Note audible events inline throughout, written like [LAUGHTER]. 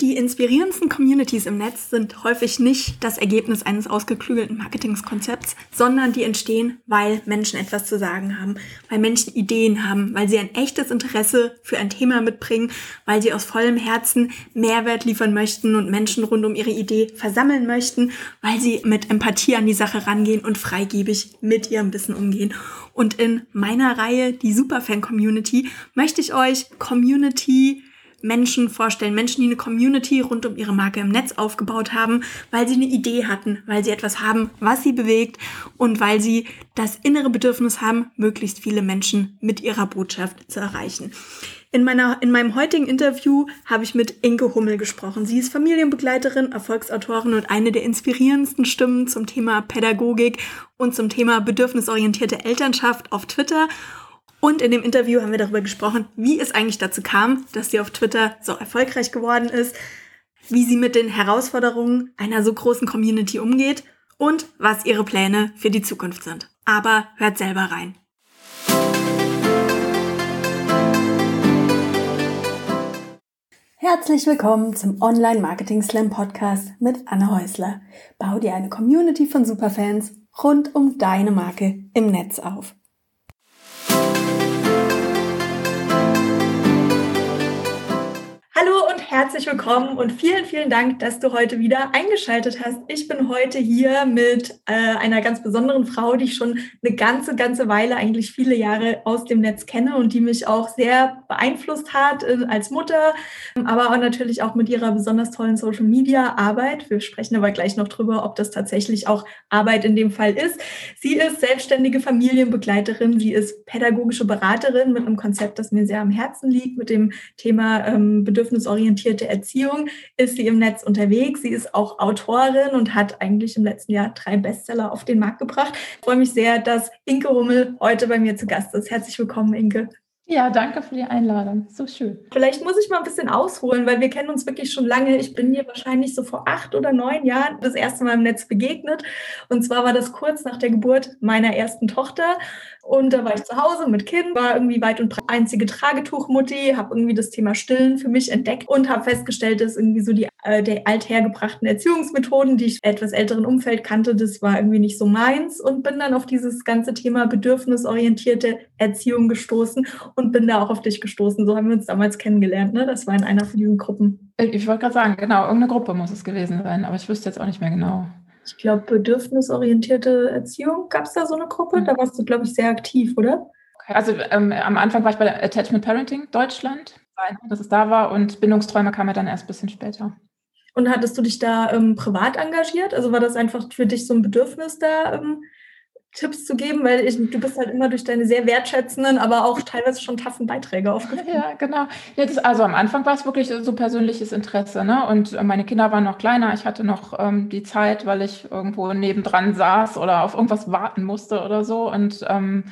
Die inspirierendsten Communities im Netz sind häufig nicht das Ergebnis eines ausgeklügelten Marketingkonzepts, sondern die entstehen, weil Menschen etwas zu sagen haben, weil Menschen Ideen haben, weil sie ein echtes Interesse für ein Thema mitbringen, weil sie aus vollem Herzen Mehrwert liefern möchten und Menschen rund um ihre Idee versammeln möchten, weil sie mit Empathie an die Sache rangehen und freigebig mit ihrem Wissen umgehen. Und in meiner Reihe, die Superfan Community, möchte ich euch Community Menschen vorstellen, Menschen, die eine Community rund um ihre Marke im Netz aufgebaut haben, weil sie eine Idee hatten, weil sie etwas haben, was sie bewegt und weil sie das innere Bedürfnis haben, möglichst viele Menschen mit ihrer Botschaft zu erreichen. In, meiner, in meinem heutigen Interview habe ich mit Inke Hummel gesprochen. Sie ist Familienbegleiterin, Erfolgsautorin und eine der inspirierendsten Stimmen zum Thema Pädagogik und zum Thema bedürfnisorientierte Elternschaft auf Twitter. Und in dem Interview haben wir darüber gesprochen, wie es eigentlich dazu kam, dass sie auf Twitter so erfolgreich geworden ist, wie sie mit den Herausforderungen einer so großen Community umgeht und was ihre Pläne für die Zukunft sind. Aber hört selber rein. Herzlich willkommen zum Online Marketing Slam Podcast mit Anne Häusler. Bau dir eine Community von Superfans rund um deine Marke im Netz auf. Hallo und herzlich willkommen und vielen, vielen Dank, dass du heute wieder eingeschaltet hast. Ich bin heute hier mit äh, einer ganz besonderen Frau, die ich schon eine ganze, ganze Weile, eigentlich viele Jahre aus dem Netz kenne und die mich auch sehr beeinflusst hat äh, als Mutter, aber auch natürlich auch mit ihrer besonders tollen Social Media Arbeit. Wir sprechen aber gleich noch drüber, ob das tatsächlich auch Arbeit in dem Fall ist. Sie ist selbstständige Familienbegleiterin, sie ist pädagogische Beraterin mit einem Konzept, das mir sehr am Herzen liegt, mit dem Thema ähm, Bedürfnisse bedürfnisorientierte Erziehung ist sie im Netz unterwegs. Sie ist auch Autorin und hat eigentlich im letzten Jahr drei Bestseller auf den Markt gebracht. Ich freue mich sehr, dass Inke Hummel heute bei mir zu Gast ist. Herzlich willkommen, Inke. Ja, danke für die Einladung. So schön. Vielleicht muss ich mal ein bisschen ausholen, weil wir kennen uns wirklich schon lange. Ich bin dir wahrscheinlich so vor acht oder neun Jahren das erste Mal im Netz begegnet. Und zwar war das kurz nach der Geburt meiner ersten Tochter. Und da war ich zu Hause mit Kind, war irgendwie weit und breit einzige Tragetuchmutti, habe irgendwie das Thema Stillen für mich entdeckt und habe festgestellt, dass irgendwie so die der althergebrachten Erziehungsmethoden, die ich etwas älteren Umfeld kannte, das war irgendwie nicht so meins und bin dann auf dieses ganze Thema bedürfnisorientierte Erziehung gestoßen und bin da auch auf dich gestoßen. So haben wir uns damals kennengelernt. Ne? Das war in einer von diesen Gruppen. Ich wollte gerade sagen, genau, irgendeine Gruppe muss es gewesen sein, aber ich wüsste jetzt auch nicht mehr genau ich glaube, bedürfnisorientierte Erziehung. Gab es da so eine Gruppe? Mhm. Da warst du, glaube ich, sehr aktiv, oder? Okay. Also ähm, am Anfang war ich bei Attachment Parenting Deutschland, dass es da war und Bindungsträume kam ja dann erst ein bisschen später. Und hattest du dich da ähm, privat engagiert? Also war das einfach für dich so ein Bedürfnis da, ähm, Tipps zu geben, weil ich, du bist halt immer durch deine sehr wertschätzenden, aber auch teilweise schon taffen Beiträge aufgefallen. Ja, genau. Ja, das, also am Anfang war es wirklich so persönliches Interesse. Ne? Und meine Kinder waren noch kleiner. Ich hatte noch ähm, die Zeit, weil ich irgendwo nebendran saß oder auf irgendwas warten musste oder so. Und ähm,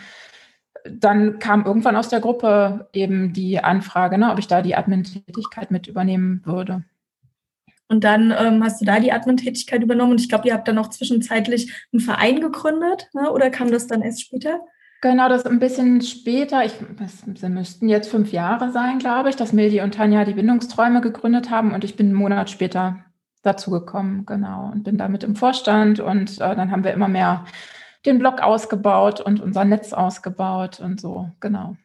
dann kam irgendwann aus der Gruppe eben die Anfrage, ne, ob ich da die Admin-Tätigkeit mit übernehmen würde. Und dann ähm, hast du da die Admin-Tätigkeit übernommen und ich glaube, ihr habt dann auch zwischenzeitlich einen Verein gegründet, ne? oder kam das dann erst später? Genau, das ein bisschen später. Ich, es müssten jetzt fünf Jahre sein, glaube ich, dass Mildi und Tanja die Bindungsträume gegründet haben und ich bin einen Monat später dazugekommen, genau, und bin damit im Vorstand und äh, dann haben wir immer mehr den Blog ausgebaut und unser Netz ausgebaut und so, genau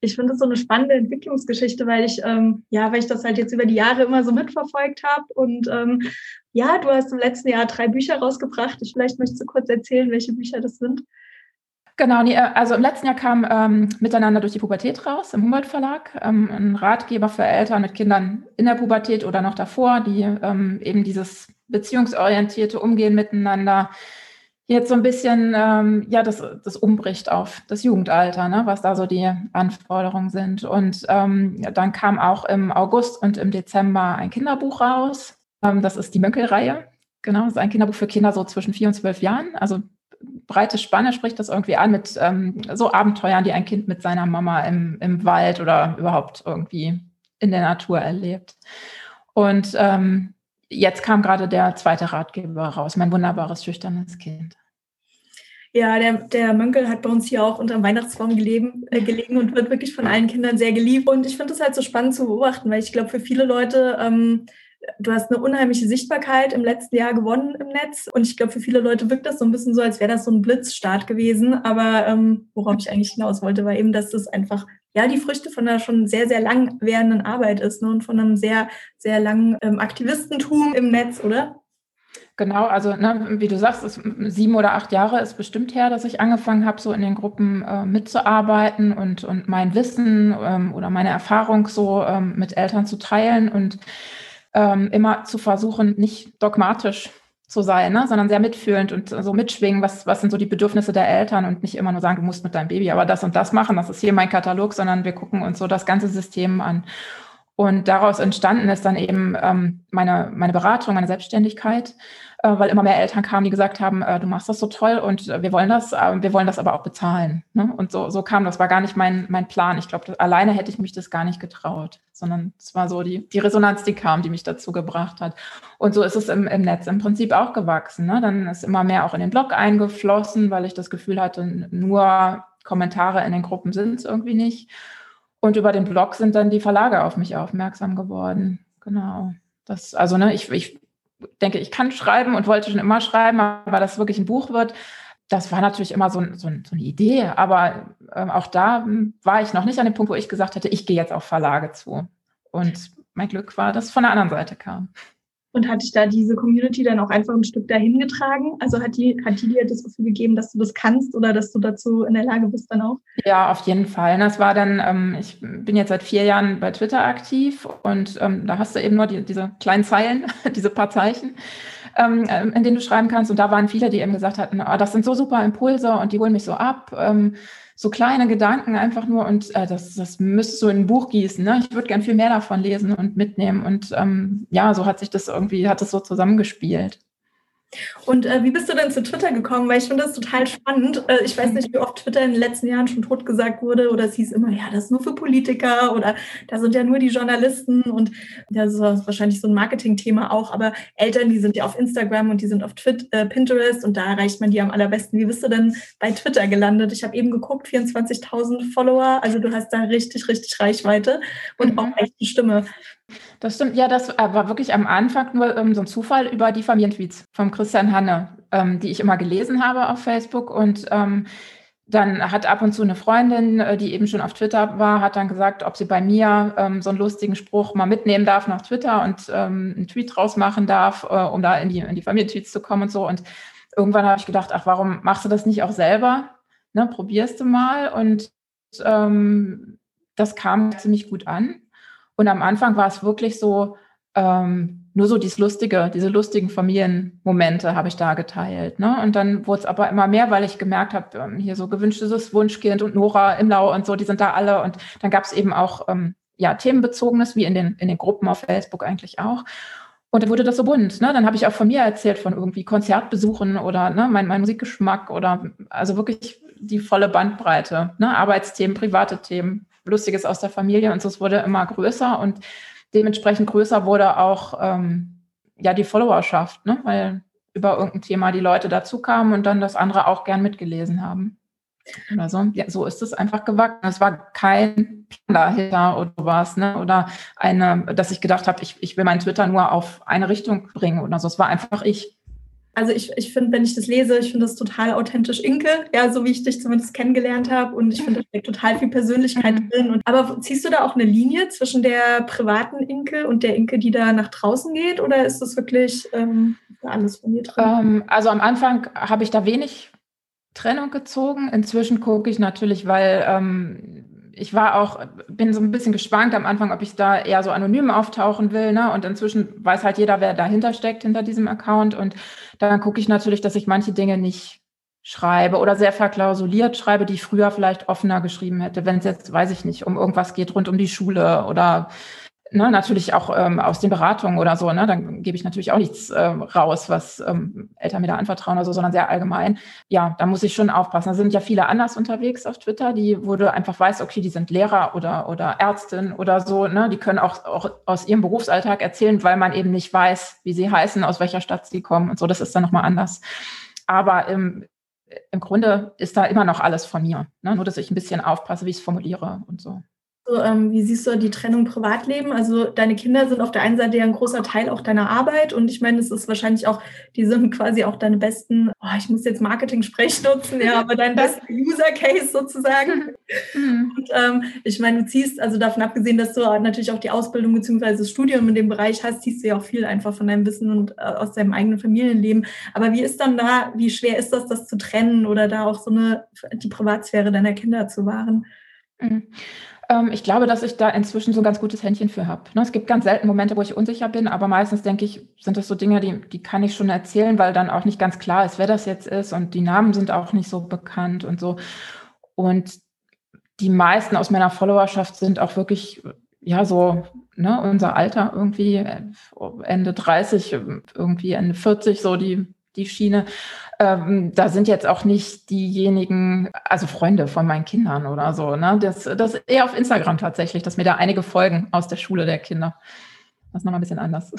ich finde das so eine spannende Entwicklungsgeschichte, weil ich, ähm, ja, weil ich das halt jetzt über die Jahre immer so mitverfolgt habe. Und ähm, ja, du hast im letzten Jahr drei Bücher rausgebracht. Ich vielleicht möchtest du kurz erzählen, welche Bücher das sind. Genau, nee, also im letzten Jahr kam ähm, Miteinander durch die Pubertät raus im Humboldt Verlag, ähm, ein Ratgeber für Eltern mit Kindern in der Pubertät oder noch davor, die ähm, eben dieses beziehungsorientierte Umgehen miteinander jetzt so ein bisschen, ähm, ja, das, das umbricht auf das Jugendalter, ne, was da so die Anforderungen sind. Und ähm, dann kam auch im August und im Dezember ein Kinderbuch raus. Ähm, das ist die Mönckel-Reihe. Genau, das ist ein Kinderbuch für Kinder so zwischen vier und zwölf Jahren. Also breite Spanne spricht das irgendwie an mit ähm, so Abenteuern, die ein Kind mit seiner Mama im, im Wald oder überhaupt irgendwie in der Natur erlebt. Und ähm, jetzt kam gerade der zweite Ratgeber raus, mein wunderbares, schüchternes Kind. Ja, der, der Mönkel hat bei uns hier auch unter dem Weihnachtsbaum gelegen, äh, gelegen und wird wirklich von allen Kindern sehr geliebt. Und ich finde es halt so spannend zu beobachten, weil ich glaube, für viele Leute ähm, du hast eine unheimliche Sichtbarkeit im letzten Jahr gewonnen im Netz. Und ich glaube, für viele Leute wirkt das so ein bisschen so, als wäre das so ein Blitzstart gewesen. Aber ähm, worauf ich eigentlich hinaus wollte, war eben, dass das einfach ja die Früchte von einer schon sehr, sehr lang währenden Arbeit ist ne? und von einem sehr, sehr langen ähm, Aktivistentum im Netz, oder? Genau, also ne, wie du sagst, ist sieben oder acht Jahre ist bestimmt her, dass ich angefangen habe, so in den Gruppen äh, mitzuarbeiten und, und mein Wissen ähm, oder meine Erfahrung so ähm, mit Eltern zu teilen und ähm, immer zu versuchen, nicht dogmatisch zu sein, ne, sondern sehr mitfühlend und so mitschwingen, was, was sind so die Bedürfnisse der Eltern und nicht immer nur sagen, du musst mit deinem Baby aber das und das machen, das ist hier mein Katalog, sondern wir gucken uns so das ganze System an. Und daraus entstanden ist dann eben ähm, meine, meine Beratung, meine Selbstständigkeit, weil immer mehr Eltern kamen, die gesagt haben, äh, du machst das so toll und äh, wir wollen das, äh, wir wollen das aber auch bezahlen. Ne? Und so, so kam das, war gar nicht mein, mein Plan. Ich glaube, alleine hätte ich mich das gar nicht getraut, sondern es war so die, die Resonanz, die kam, die mich dazu gebracht hat. Und so ist es im, im Netz im Prinzip auch gewachsen. Ne? Dann ist immer mehr auch in den Blog eingeflossen, weil ich das Gefühl hatte, nur Kommentare in den Gruppen sind es irgendwie nicht. Und über den Blog sind dann die Verlage auf mich aufmerksam geworden. Genau. Das, also, ne, ich, ich denke, ich kann schreiben und wollte schon immer schreiben, aber dass wirklich ein Buch wird, das war natürlich immer so, so, so eine Idee. Aber ähm, auch da war ich noch nicht an dem Punkt, wo ich gesagt hätte, ich gehe jetzt auf Verlage zu. Und mein Glück war, dass es von der anderen Seite kam. Und hat dich da diese Community dann auch einfach ein Stück dahin getragen? Also hat die, hat die dir das Gefühl gegeben, dass du das kannst oder dass du dazu in der Lage bist dann auch? Ja, auf jeden Fall. Das war dann, ähm, ich bin jetzt seit vier Jahren bei Twitter aktiv und ähm, da hast du eben nur die, diese kleinen Zeilen, [LAUGHS] diese paar Zeichen, ähm, in denen du schreiben kannst. Und da waren viele, die eben gesagt hatten, oh, das sind so super Impulse und die holen mich so ab. So kleine Gedanken einfach nur und äh, das, das müsstest du in ein Buch gießen. Ne? Ich würde gern viel mehr davon lesen und mitnehmen. Und ähm, ja, so hat sich das irgendwie, hat es so zusammengespielt. Und äh, wie bist du denn zu Twitter gekommen? Weil ich finde das total spannend. Äh, ich weiß nicht, wie oft Twitter in den letzten Jahren schon totgesagt wurde oder es hieß immer, ja, das ist nur für Politiker oder da sind ja nur die Journalisten und das ist wahrscheinlich so ein Marketingthema auch. Aber Eltern, die sind ja auf Instagram und die sind auf Twitter, äh, Pinterest und da erreicht man die am allerbesten. Wie bist du denn bei Twitter gelandet? Ich habe eben geguckt, 24.000 Follower. Also du hast da richtig, richtig Reichweite und mhm. auch echt eine Stimme. Das stimmt, ja, das war wirklich am Anfang nur ähm, so ein Zufall über die Familientweets von Christian Hanne, ähm, die ich immer gelesen habe auf Facebook. Und ähm, dann hat ab und zu eine Freundin, äh, die eben schon auf Twitter war, hat dann gesagt, ob sie bei mir ähm, so einen lustigen Spruch mal mitnehmen darf nach Twitter und ähm, einen Tweet draus machen darf, äh, um da in die, in die Familientweets zu kommen und so. Und irgendwann habe ich gedacht, ach, warum machst du das nicht auch selber? Ne, probierst du mal. Und ähm, das kam ziemlich gut an. Und am Anfang war es wirklich so, ähm, nur so dieses lustige, diese lustigen Familienmomente habe ich da geteilt. Ne? Und dann wurde es aber immer mehr, weil ich gemerkt habe, ähm, hier so gewünschtes Wunschkind und Nora im Lau und so, die sind da alle. Und dann gab es eben auch ähm, ja, themenbezogenes, wie in den, in den Gruppen auf Facebook eigentlich auch. Und dann wurde das so bunt. Ne? Dann habe ich auch von mir erzählt, von irgendwie Konzertbesuchen oder ne, mein, mein Musikgeschmack oder also wirklich die volle Bandbreite. Ne? Arbeitsthemen, private Themen, Lustiges aus der Familie und so, es wurde immer größer und dementsprechend größer wurde auch ähm, ja die Followerschaft, ne? weil über irgendein Thema die Leute dazu kamen und dann das andere auch gern mitgelesen haben. Oder so. Ja, so ist es einfach gewachsen. Es war kein Plan dahinter oder was, ne? Oder eine, dass ich gedacht habe, ich, ich will meinen Twitter nur auf eine Richtung bringen oder so. Es war einfach ich. Also ich, ich finde, wenn ich das lese, ich finde das total authentisch Inke, ja, so wie ich dich zumindest kennengelernt habe. Und ich finde, da steckt total viel Persönlichkeit mhm. drin. Und, aber ziehst du da auch eine Linie zwischen der privaten Inke und der Inke, die da nach draußen geht? Oder ist das wirklich ähm, alles von mir drin? Ähm, also am Anfang habe ich da wenig Trennung gezogen. Inzwischen gucke ich natürlich, weil ähm, ich war auch, bin so ein bisschen geschwankt am Anfang, ob ich da eher so anonym auftauchen will. Ne? Und inzwischen weiß halt jeder, wer dahinter steckt, hinter diesem Account. Und dann gucke ich natürlich, dass ich manche Dinge nicht schreibe oder sehr verklausuliert schreibe, die ich früher vielleicht offener geschrieben hätte, wenn es jetzt, weiß ich nicht, um irgendwas geht rund um die Schule oder ne, natürlich auch ähm, aus den Beratungen oder so, ne, dann gebe ich natürlich auch nichts äh, raus, was ähm, Eltern mir da anvertrauen oder so, sondern sehr allgemein. Ja, da muss ich schon aufpassen. Da sind ja viele anders unterwegs auf Twitter, die, du einfach weißt, okay, die sind Lehrer oder, oder Ärztin oder so, ne, die können auch, auch aus ihrem Berufsalltag erzählen, weil man eben nicht weiß, wie sie heißen, aus welcher Stadt sie kommen und so. Das ist dann nochmal anders. Aber im, im Grunde ist da immer noch alles von mir. Ne? Nur, dass ich ein bisschen aufpasse, wie ich es formuliere und so. So, ähm, wie siehst du die Trennung Privatleben? Also deine Kinder sind auf der einen Seite ja ein großer Teil auch deiner Arbeit und ich meine, es ist wahrscheinlich auch, die sind quasi auch deine besten, oh, ich muss jetzt Marketing-Sprech nutzen, ja, aber dein bester User-Case sozusagen. Mhm. [LAUGHS] Und ähm, ich meine, du ziehst, also davon abgesehen, dass du natürlich auch die Ausbildung bzw. das Studium in dem Bereich hast, ziehst du ja auch viel einfach von deinem Wissen und äh, aus deinem eigenen Familienleben. Aber wie ist dann da, wie schwer ist das, das zu trennen oder da auch so eine, die Privatsphäre deiner Kinder zu wahren? Mhm. Ähm, ich glaube, dass ich da inzwischen so ein ganz gutes Händchen für habe. Ne? Es gibt ganz selten Momente, wo ich unsicher bin, aber meistens denke ich, sind das so Dinge, die, die kann ich schon erzählen, weil dann auch nicht ganz klar ist, wer das jetzt ist und die Namen sind auch nicht so bekannt und so. Und die meisten aus meiner Followerschaft sind auch wirklich, ja, so ne, unser Alter irgendwie, äh, Ende 30, irgendwie Ende 40, so die, die Schiene. Ähm, da sind jetzt auch nicht diejenigen, also Freunde von meinen Kindern oder so. Ne? Das, das eher auf Instagram tatsächlich, dass mir da einige folgen aus der Schule der Kinder. Das ist nochmal ein bisschen anders.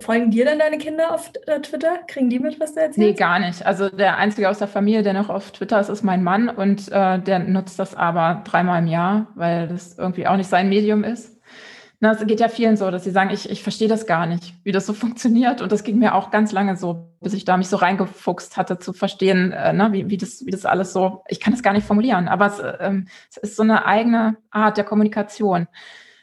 Folgen dir dann deine Kinder auf äh, Twitter? Kriegen die mit, was du erzählst? Nee, gar nicht. Also der Einzige aus der Familie, der noch auf Twitter ist, ist mein Mann und äh, der nutzt das aber dreimal im Jahr, weil das irgendwie auch nicht sein Medium ist. Na, es geht ja vielen so, dass sie sagen, ich, ich verstehe das gar nicht, wie das so [LAUGHS] funktioniert. Und das ging mir auch ganz lange so, bis ich da mich so reingefuchst hatte, zu verstehen, äh, ne, wie, wie, das, wie das alles so, ich kann das gar nicht formulieren, aber es, ähm, es ist so eine eigene Art der Kommunikation.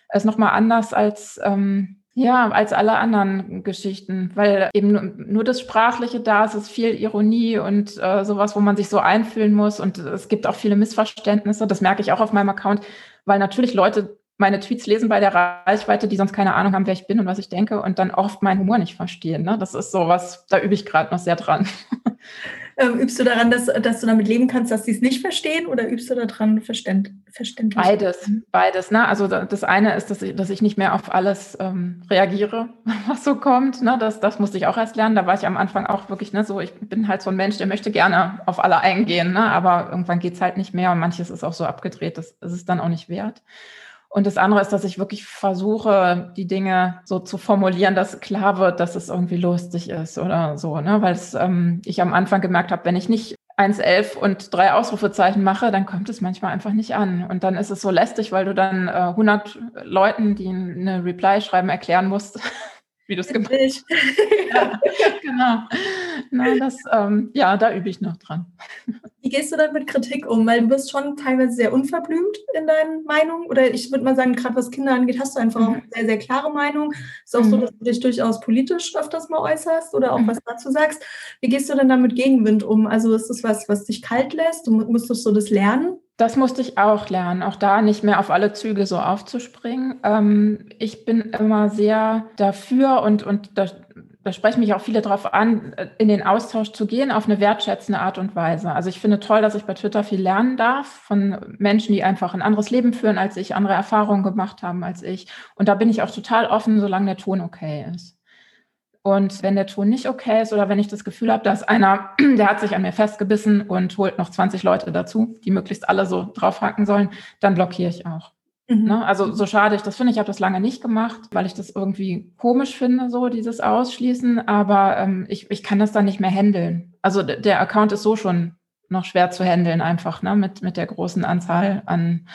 Es ist nochmal anders als, ähm, ja, als alle anderen Geschichten, weil eben nur, nur das Sprachliche da ist, ist viel Ironie und äh, sowas, wo man sich so einfühlen muss. Und es gibt auch viele Missverständnisse. Das merke ich auch auf meinem Account, weil natürlich Leute meine Tweets lesen bei der Reichweite, die sonst keine Ahnung haben, wer ich bin und was ich denke und dann oft meinen Humor nicht verstehen. Ne? Das ist so was, da übe ich gerade noch sehr dran. [LAUGHS] Ähm, übst du daran, dass, dass du damit leben kannst, dass sie es nicht verstehen oder übst du daran Verständ, verständlich? Beides, beides. Ne? Also das eine ist, dass ich, dass ich nicht mehr auf alles ähm, reagiere, [LAUGHS] was so kommt. Ne? Das, das musste ich auch erst lernen. Da war ich am Anfang auch wirklich ne, so, ich bin halt so ein Mensch, der möchte gerne auf alle eingehen, ne? aber irgendwann geht es halt nicht mehr und manches ist auch so abgedreht, das ist es dann auch nicht wert. Und das andere ist, dass ich wirklich versuche, die Dinge so zu formulieren, dass klar wird, dass es irgendwie lustig ist oder so. Ne? Weil es, ähm, ich am Anfang gemerkt habe, wenn ich nicht 1,11 und drei Ausrufezeichen mache, dann kommt es manchmal einfach nicht an. Und dann ist es so lästig, weil du dann äh, 100 Leuten, die eine Reply schreiben, erklären musst, [LAUGHS] wie du es gemacht hast. [LAUGHS] ja, genau. Na, das, ähm, ja, da übe ich noch dran. Wie gehst du dann mit Kritik um? Weil du bist schon teilweise sehr unverblümt in deinen Meinungen. Oder ich würde mal sagen, gerade was Kinder angeht, hast du einfach mhm. auch eine sehr, sehr klare Meinung. Ist auch mhm. so, dass du dich durchaus politisch öfters mal äußerst oder auch mhm. was dazu sagst. Wie gehst du denn dann mit Gegenwind um? Also ist das was, was dich kalt lässt? Du musstest so das lernen? Das musste ich auch lernen, auch da nicht mehr auf alle Züge so aufzuspringen. Ähm, ich bin immer sehr dafür und, und da, da sprechen mich auch viele darauf an, in den Austausch zu gehen auf eine wertschätzende Art und Weise. Also ich finde toll, dass ich bei Twitter viel lernen darf von Menschen, die einfach ein anderes Leben führen als ich, andere Erfahrungen gemacht haben als ich. Und da bin ich auch total offen, solange der Ton okay ist. Und wenn der Ton nicht okay ist oder wenn ich das Gefühl habe, dass einer, [CLEARS THROAT] der hat sich an mir festgebissen und holt noch 20 Leute dazu, die möglichst alle so draufhacken sollen, dann blockiere ich auch. Mhm. Ne? Also so schade ich das finde, ich habe das lange nicht gemacht, weil ich das irgendwie komisch finde, so dieses Ausschließen, aber ähm, ich, ich kann das dann nicht mehr handeln. Also der Account ist so schon noch schwer zu handeln einfach, ne? mit, mit der großen Anzahl an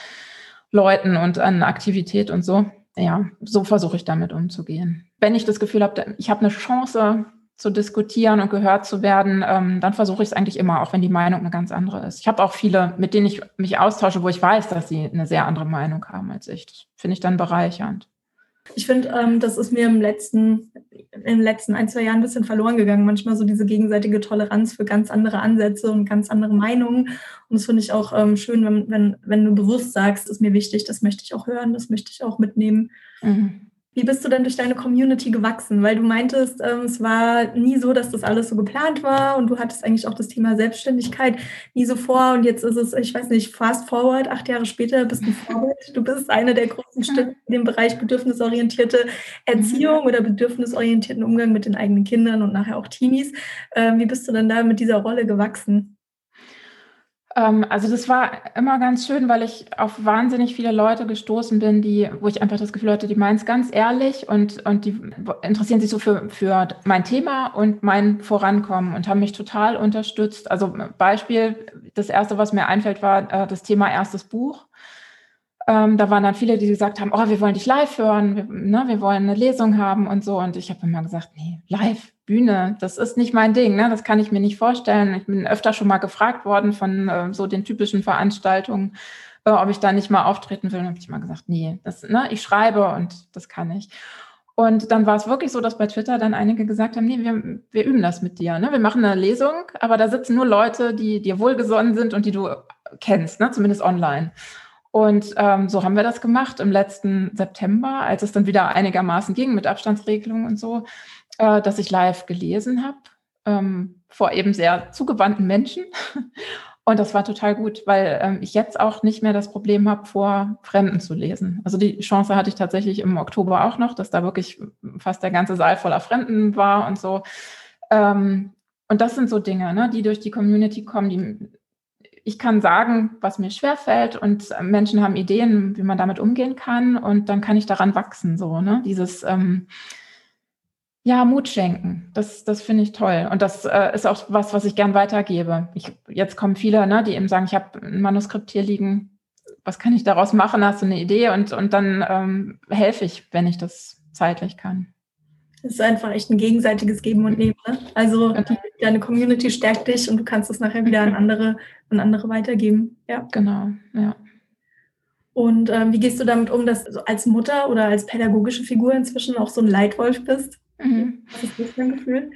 Leuten und an Aktivität und so ja, so versuche ich damit umzugehen. Wenn ich das Gefühl habe, ich habe eine Chance zu diskutieren und gehört zu werden, ähm, dann versuche ich es eigentlich immer, auch wenn die Meinung eine ganz andere ist. Ich habe auch viele, mit denen ich mich austausche, wo ich weiß, dass sie eine sehr andere Meinung haben als ich. Das finde ich dann bereichernd. Ich finde, ähm, das ist mir im letzten, in den letzten ein, zwei Jahren ein bisschen verloren gegangen. Manchmal so diese gegenseitige Toleranz für ganz andere Ansätze und ganz andere Meinungen. Und das finde ich auch ähm, schön, wenn, wenn, wenn du bewusst sagst, ist mir wichtig, das möchte ich auch hören, das möchte ich auch mitnehmen. Mhm. Wie bist du denn durch deine Community gewachsen? Weil du meintest, ähm, es war nie so, dass das alles so geplant war und du hattest eigentlich auch das Thema Selbstständigkeit nie so vor und jetzt ist es, ich weiß nicht, fast forward, acht Jahre später bist du ein Vorbild. Du bist eine der großen Stimmen [LAUGHS] in dem Bereich bedürfnisorientierte Erziehung oder bedürfnisorientierten Umgang mit den eigenen Kindern und nachher auch Teenies. Ähm, wie bist du denn da mit dieser Rolle gewachsen? Ähm, also das war immer ganz schön, weil ich auf wahnsinnig viele Leute gestoßen bin, die, wo ich einfach das Gefühl hatte, die meinen es ganz ehrlich und, und die interessieren sich so für, für mein Thema und mein Vorankommen und haben mich total unterstützt. Also Beispiel, das erste, was mir einfällt, war äh, das Thema erstes Buch. Ähm, da waren dann viele, die gesagt haben, oh, wir wollen dich live hören, wir, ne, wir wollen eine Lesung haben und so. Und ich habe immer gesagt, nee, live, Bühne, das ist nicht mein Ding, ne? das kann ich mir nicht vorstellen. Ich bin öfter schon mal gefragt worden von äh, so den typischen Veranstaltungen, äh, ob ich da nicht mal auftreten will. Und habe ich mal gesagt, nee, das, ne, ich schreibe und das kann ich. Und dann war es wirklich so, dass bei Twitter dann einige gesagt haben, nee, wir, wir üben das mit dir. Ne? Wir machen eine Lesung, aber da sitzen nur Leute, die dir wohlgesonnen sind und die du kennst, ne? zumindest online. Und ähm, so haben wir das gemacht im letzten September, als es dann wieder einigermaßen ging mit Abstandsregelungen und so, äh, dass ich live gelesen habe ähm, vor eben sehr zugewandten Menschen. [LAUGHS] Und das war total gut, weil ähm, ich jetzt auch nicht mehr das Problem habe, vor Fremden zu lesen. Also die Chance hatte ich tatsächlich im Oktober auch noch, dass da wirklich fast der ganze Saal voller Fremden war und so. Ähm, und das sind so Dinge, ne, die durch die Community kommen, die ich kann sagen, was mir schwerfällt und Menschen haben Ideen, wie man damit umgehen kann und dann kann ich daran wachsen, so, ne? Dieses ähm, ja, Mut schenken. Das, das finde ich toll. Und das äh, ist auch was, was ich gern weitergebe. Ich, jetzt kommen viele, ne, die eben sagen, ich habe ein Manuskript hier liegen. Was kann ich daraus machen? Hast du eine Idee? Und, und dann ähm, helfe ich, wenn ich das zeitlich kann. Es ist einfach echt ein gegenseitiges Geben und Nehmen. Ne? Also die, deine Community stärkt dich und du kannst es nachher wieder an andere, an andere weitergeben. Ja. Genau, ja. Und ähm, wie gehst du damit um, dass du als Mutter oder als pädagogische Figur inzwischen auch so ein Leitwolf bist? Mhm. Was ist das für ein Gefühl?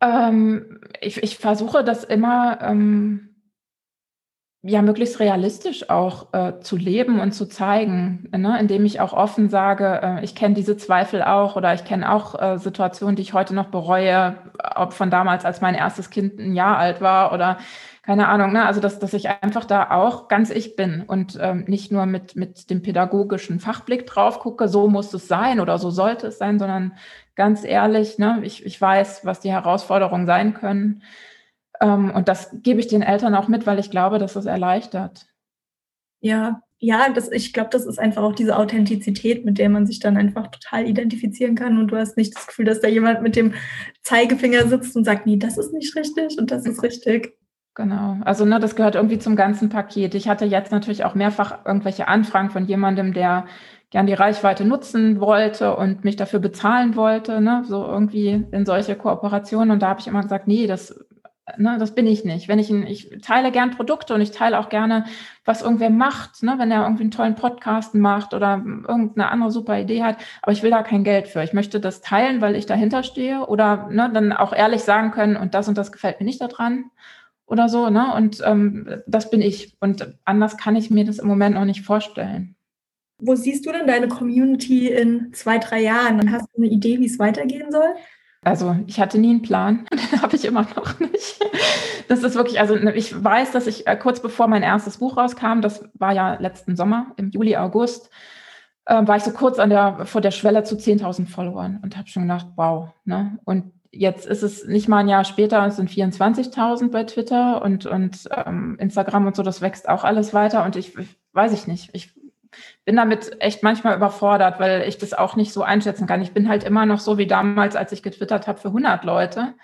Ähm, ich, ich, versuche das immer ähm, ja möglichst realistisch auch äh, zu leben und zu zeigen, ne? indem ich auch offen sage, äh, ich kenne diese Zweifel auch oder ich kenne auch äh, Situationen, die ich heute noch bereue, ob von damals, als mein erstes Kind ein Jahr alt war oder keine Ahnung, ne? also dass, dass ich einfach da auch ganz ich bin und ähm, nicht nur mit, mit dem pädagogischen Fachblick drauf gucke, so muss es sein oder so sollte es sein, sondern ganz ehrlich, ne? ich, ich weiß, was die Herausforderungen sein können. Ähm, und das gebe ich den Eltern auch mit, weil ich glaube, dass es erleichtert. Ja, ja, das, ich glaube, das ist einfach auch diese Authentizität, mit der man sich dann einfach total identifizieren kann. Und du hast nicht das Gefühl, dass da jemand mit dem Zeigefinger sitzt und sagt, nee, das ist nicht richtig und das ist richtig. Genau. Also ne, das gehört irgendwie zum ganzen Paket. Ich hatte jetzt natürlich auch mehrfach irgendwelche Anfragen von jemandem, der gern die Reichweite nutzen wollte und mich dafür bezahlen wollte, ne, so irgendwie in solche Kooperationen. Und da habe ich immer gesagt, nee, das, ne, das bin ich nicht. Wenn ich, ich teile gern Produkte und ich teile auch gerne, was irgendwer macht, ne, wenn er irgendwie einen tollen Podcast macht oder irgendeine andere super Idee hat. Aber ich will da kein Geld für. Ich möchte das teilen, weil ich dahinter stehe oder ne, dann auch ehrlich sagen können, und das und das gefällt mir nicht daran oder so, ne? Und ähm, das bin ich. Und anders kann ich mir das im Moment noch nicht vorstellen. Wo siehst du denn deine Community in zwei, drei Jahren? Hast du eine Idee, wie es weitergehen soll? Also ich hatte nie einen Plan, [LAUGHS] den habe ich immer noch nicht. Das ist wirklich, also ich weiß, dass ich äh, kurz bevor mein erstes Buch rauskam, das war ja letzten Sommer, im Juli, August, äh, war ich so kurz an der, vor der Schwelle zu 10.000 Followern und habe schon gedacht, wow. Ne? Und jetzt ist es nicht mal ein Jahr später, es sind 24.000 bei Twitter und, und ähm, Instagram und so, das wächst auch alles weiter und ich, ich weiß ich nicht. Ich bin damit echt manchmal überfordert, weil ich das auch nicht so einschätzen kann. Ich bin halt immer noch so wie damals, als ich getwittert habe für 100 Leute.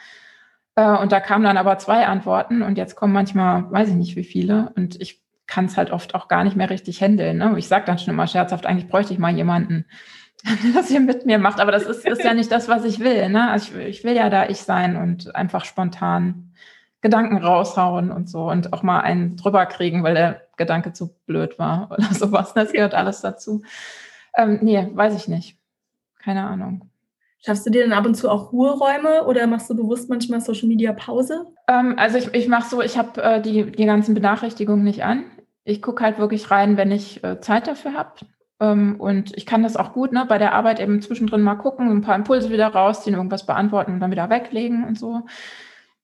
Äh, und da kamen dann aber zwei Antworten und jetzt kommen manchmal, weiß ich nicht wie viele und ich kann es halt oft auch gar nicht mehr richtig handeln. Ne? Ich sage dann schon immer scherzhaft, eigentlich bräuchte ich mal jemanden, [LAUGHS] das hier mit mir macht. Aber das ist, ist ja nicht das, was ich will. Ne? Also ich, ich will ja da ich sein und einfach spontan Gedanken raushauen und so und auch mal einen drüber kriegen, weil der Gedanke zu blöd war [LAUGHS] oder sowas. Das gehört alles dazu. Ähm, nee, weiß ich nicht. Keine Ahnung. Schaffst du dir dann ab und zu auch Ruheräume oder machst du bewusst manchmal Social Media Pause? Ähm, also ich, ich mache so, ich habe äh, die, die ganzen Benachrichtigungen nicht an. Ich gucke halt wirklich rein, wenn ich äh, Zeit dafür habe. Ähm, und ich kann das auch gut, ne, bei der Arbeit eben zwischendrin mal gucken, ein paar Impulse wieder rausziehen, irgendwas beantworten und dann wieder weglegen und so.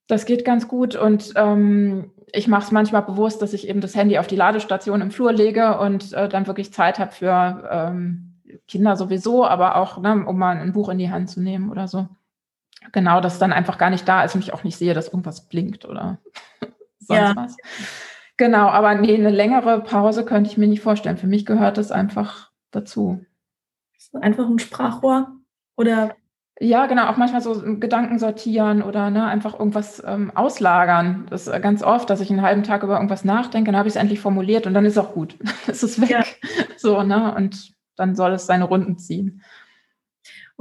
Das geht ganz gut und ähm, ich mache es manchmal bewusst, dass ich eben das Handy auf die Ladestation im Flur lege und äh, dann wirklich Zeit habe für ähm, Kinder sowieso, aber auch, ne, um mal ein Buch in die Hand zu nehmen oder so. Genau, dass dann einfach gar nicht da ist und ich auch nicht sehe, dass irgendwas blinkt oder [LAUGHS] sonst ja. was. Genau, aber nee, eine längere Pause könnte ich mir nicht vorstellen. Für mich gehört das einfach dazu. Ist einfach ein Sprachrohr oder Ja, genau, auch manchmal so Gedanken sortieren oder ne, einfach irgendwas ähm, auslagern. Das ist ganz oft, dass ich einen halben Tag über irgendwas nachdenke, dann habe ich es endlich formuliert und dann ist auch gut. [LAUGHS] es ist weg. Ja. So, ne? Und dann soll es seine Runden ziehen.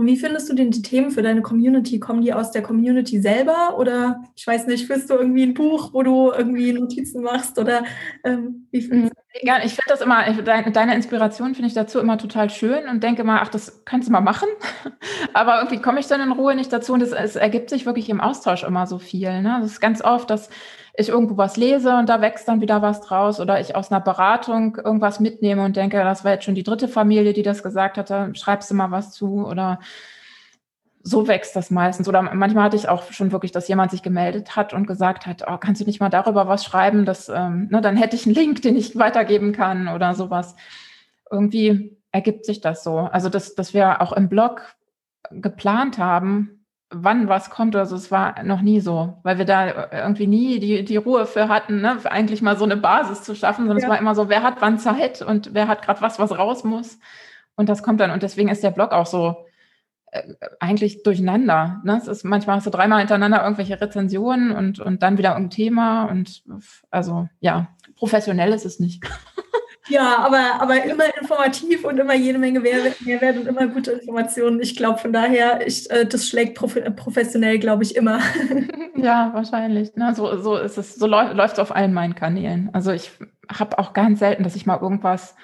Und wie findest du denn die Themen für deine Community? Kommen die aus der Community selber oder ich weiß nicht, führst du irgendwie ein Buch, wo du irgendwie Notizen machst oder ähm, wie findest du ja, ich finde das immer, deine Inspiration finde ich dazu immer total schön und denke mal, ach, das kannst du mal machen. [LAUGHS] Aber irgendwie komme ich dann in Ruhe nicht dazu und es, es ergibt sich wirklich im Austausch immer so viel. Ne? Das ist ganz oft, dass ich irgendwo was lese und da wächst dann wieder was draus oder ich aus einer Beratung irgendwas mitnehme und denke, das war jetzt schon die dritte Familie, die das gesagt hatte, schreibst du mal was zu oder so wächst das meistens. Oder manchmal hatte ich auch schon wirklich, dass jemand sich gemeldet hat und gesagt hat, oh, kannst du nicht mal darüber was schreiben? dass, ähm, ne, dann hätte ich einen Link, den ich weitergeben kann oder sowas. Irgendwie ergibt sich das so. Also, dass, dass wir auch im Blog geplant haben, wann was kommt oder so, es war noch nie so, weil wir da irgendwie nie die, die Ruhe für hatten, ne, eigentlich mal so eine Basis zu schaffen, sondern ja. es war immer so, wer hat wann Zeit und wer hat gerade was, was raus muss. Und das kommt dann. Und deswegen ist der Blog auch so eigentlich durcheinander. Ne? Es ist manchmal hast du dreimal hintereinander irgendwelche Rezensionen und, und dann wieder ein Thema. Und also ja, professionell ist es nicht. [LAUGHS] Ja, aber, aber immer informativ und immer jede Menge Mehrwert und immer gute Informationen. Ich glaube, von daher, ich, äh, das schlägt prof professionell, glaube ich, immer. [LAUGHS] Ja, wahrscheinlich. Ne? So, so ist es, so läuft es auf allen meinen Kanälen. Also ich habe auch ganz selten, dass ich mal irgendwas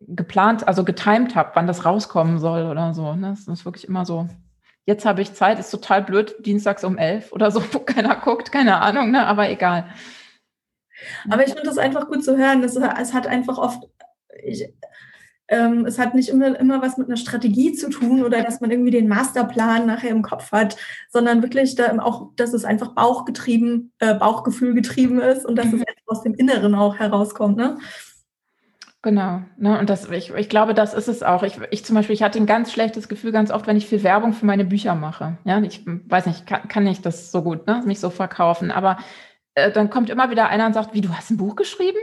geplant, also getimed habe, wann das rauskommen soll oder so. Ne? Das ist wirklich immer so. Jetzt habe ich Zeit, ist total blöd, dienstags um elf oder so, [LAUGHS] wo keiner guckt, keine Ahnung, ne? aber egal. Aber ich finde das einfach gut zu hören. Das, es hat einfach oft, ich, ähm, es hat nicht immer, immer was mit einer Strategie zu tun oder dass man irgendwie den Masterplan nachher im Kopf hat, sondern wirklich da auch, dass es einfach Bauchgetrieben, äh, Bauchgefühl getrieben ist und dass es mhm. aus dem Inneren auch herauskommt. Ne? Genau, ne, und das, ich, ich glaube, das ist es auch. Ich, ich zum Beispiel, ich hatte ein ganz schlechtes Gefühl ganz oft, wenn ich viel Werbung für meine Bücher mache. Ja, ich weiß nicht, kann, kann ich das so gut, ne, mich so verkaufen. Aber äh, dann kommt immer wieder einer und sagt, wie, du hast ein Buch geschrieben?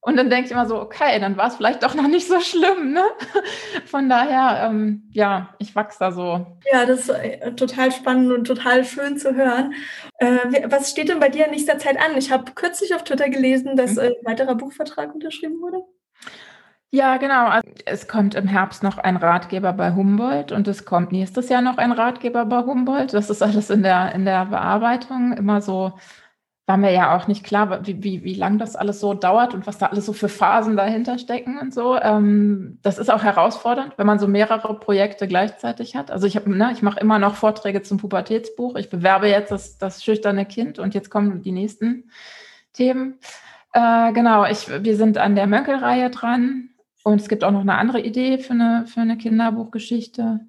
Und dann denke ich immer so, okay, dann war es vielleicht doch noch nicht so schlimm. Ne? [LAUGHS] Von daher, ähm, ja, ich wachse da so. Ja, das ist äh, total spannend und total schön zu hören. Äh, was steht denn bei dir in nächster Zeit an? Ich habe kürzlich auf Twitter gelesen, dass mhm. äh, ein weiterer Buchvertrag unterschrieben wurde. Ja, genau. Also es kommt im Herbst noch ein Ratgeber bei Humboldt und es kommt nächstes Jahr noch ein Ratgeber bei Humboldt. Das ist alles in der, in der Bearbeitung. Immer so war mir ja auch nicht klar, wie, wie, wie lang das alles so dauert und was da alles so für Phasen dahinter stecken und so. Ähm, das ist auch herausfordernd, wenn man so mehrere Projekte gleichzeitig hat. Also ich ne, ich mache immer noch Vorträge zum Pubertätsbuch. Ich bewerbe jetzt das, das schüchterne Kind und jetzt kommen die nächsten Themen. Äh, genau, ich, wir sind an der Mönkelreihe dran und es gibt auch noch eine andere Idee für eine, für eine Kinderbuchgeschichte.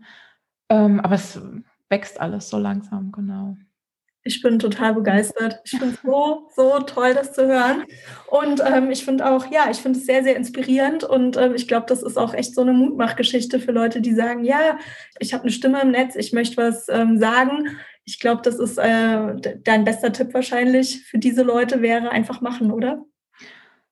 Ähm, aber es wächst alles so langsam, genau. Ich bin total begeistert. Ich finde es so, so toll, das zu hören. Und ähm, ich finde auch, ja, ich finde es sehr, sehr inspirierend. Und ähm, ich glaube, das ist auch echt so eine Mutmachgeschichte für Leute, die sagen, ja, ich habe eine Stimme im Netz, ich möchte was ähm, sagen. Ich glaube, das ist äh, dein bester Tipp wahrscheinlich für diese Leute wäre einfach machen, oder?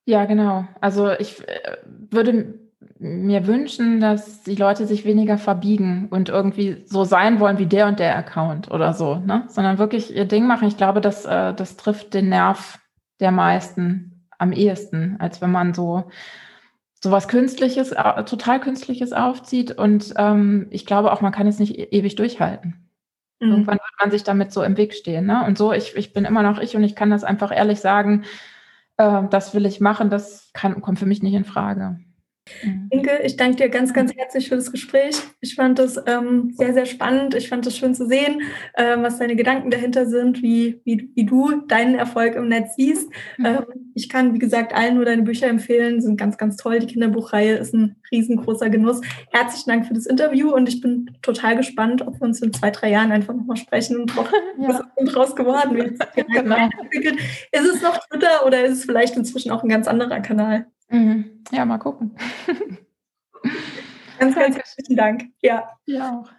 Ja, genau. Also ich äh, würde mir wünschen, dass die Leute sich weniger verbiegen und irgendwie so sein wollen wie der und der Account oder so, ne? sondern wirklich ihr Ding machen. Ich glaube, das, äh, das trifft den Nerv der meisten am ehesten, als wenn man so so was Künstliches, total Künstliches aufzieht. Und ähm, ich glaube auch, man kann es nicht e-, ewig durchhalten. Mhm. Irgendwann wird man sich damit so im Weg stehen. Ne? Und so, ich, ich bin immer noch ich und ich kann das einfach ehrlich sagen, äh, das will ich machen, das kann, kommt für mich nicht in Frage. Mhm. Inke, ich danke dir ganz, ganz herzlich für das Gespräch. Ich fand das ähm, sehr, sehr spannend. Ich fand es schön zu sehen, ähm, was deine Gedanken dahinter sind, wie, wie, wie du deinen Erfolg im Netz siehst. Mhm. Ähm, ich kann, wie gesagt, allen nur deine Bücher empfehlen, sind ganz, ganz toll. Die Kinderbuchreihe ist ein riesengroßer Genuss. Herzlichen Dank für das Interview und ich bin total gespannt, ob wir uns in zwei, drei Jahren einfach nochmal sprechen und drauf, [LAUGHS] ja. was ist draus geworden? Wie [LAUGHS] genau. Ist es noch Twitter oder ist es vielleicht inzwischen auch ein ganz anderer Kanal? Mhm. Ja, mal gucken. ganz, ganz herzlichen Dank. Ja. Ja auch.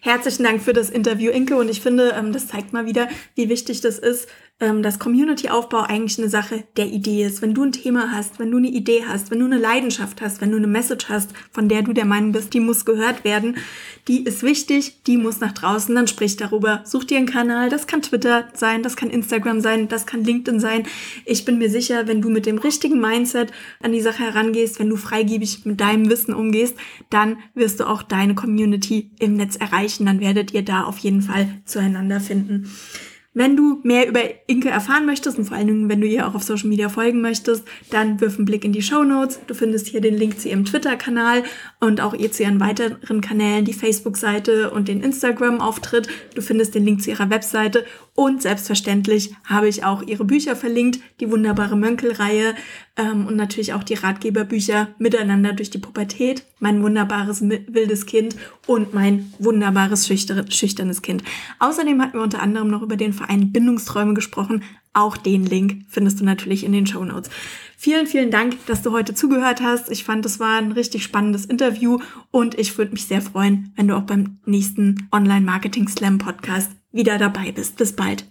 Herzlichen Dank für das Interview, Inke. Und ich finde, ähm, das zeigt mal wieder, wie wichtig das ist, ähm, dass Community-Aufbau eigentlich eine Sache der Idee ist. Wenn du ein Thema hast, wenn du eine Idee hast, wenn du eine Leidenschaft hast, wenn du eine Message hast, von der du der Meinung bist, die muss gehört werden, die ist wichtig, die muss nach draußen, dann sprich darüber. Such dir einen Kanal, das kann Twitter sein, das kann Instagram sein, das kann LinkedIn sein. Ich bin mir sicher, wenn du mit dem richtigen Mindset an die Sache herangehst, wenn du freigebig mit deinem Wissen umgehst, dann wirst du auch deine Community im Netz erreichen. Dann werdet ihr da auf jeden Fall zueinander finden. Wenn du mehr über Inke erfahren möchtest und vor allen Dingen, wenn du ihr auch auf Social Media folgen möchtest, dann wirf einen Blick in die Show Notes. Du findest hier den Link zu ihrem Twitter-Kanal und auch ihr zu ihren weiteren Kanälen, die Facebook-Seite und den Instagram-Auftritt. Du findest den Link zu ihrer Webseite und selbstverständlich habe ich auch ihre Bücher verlinkt, die wunderbare Mönkel-Reihe ähm, und natürlich auch die Ratgeberbücher Miteinander durch die Pubertät, mein wunderbares wildes Kind und mein wunderbares schüchternes Kind. Außerdem hatten wir unter anderem noch über den Verein Bindungsträume gesprochen. Auch den Link findest du natürlich in den Show Notes. Vielen, vielen Dank, dass du heute zugehört hast. Ich fand, es war ein richtig spannendes Interview und ich würde mich sehr freuen, wenn du auch beim nächsten Online Marketing Slam Podcast wieder dabei bist. Bis bald.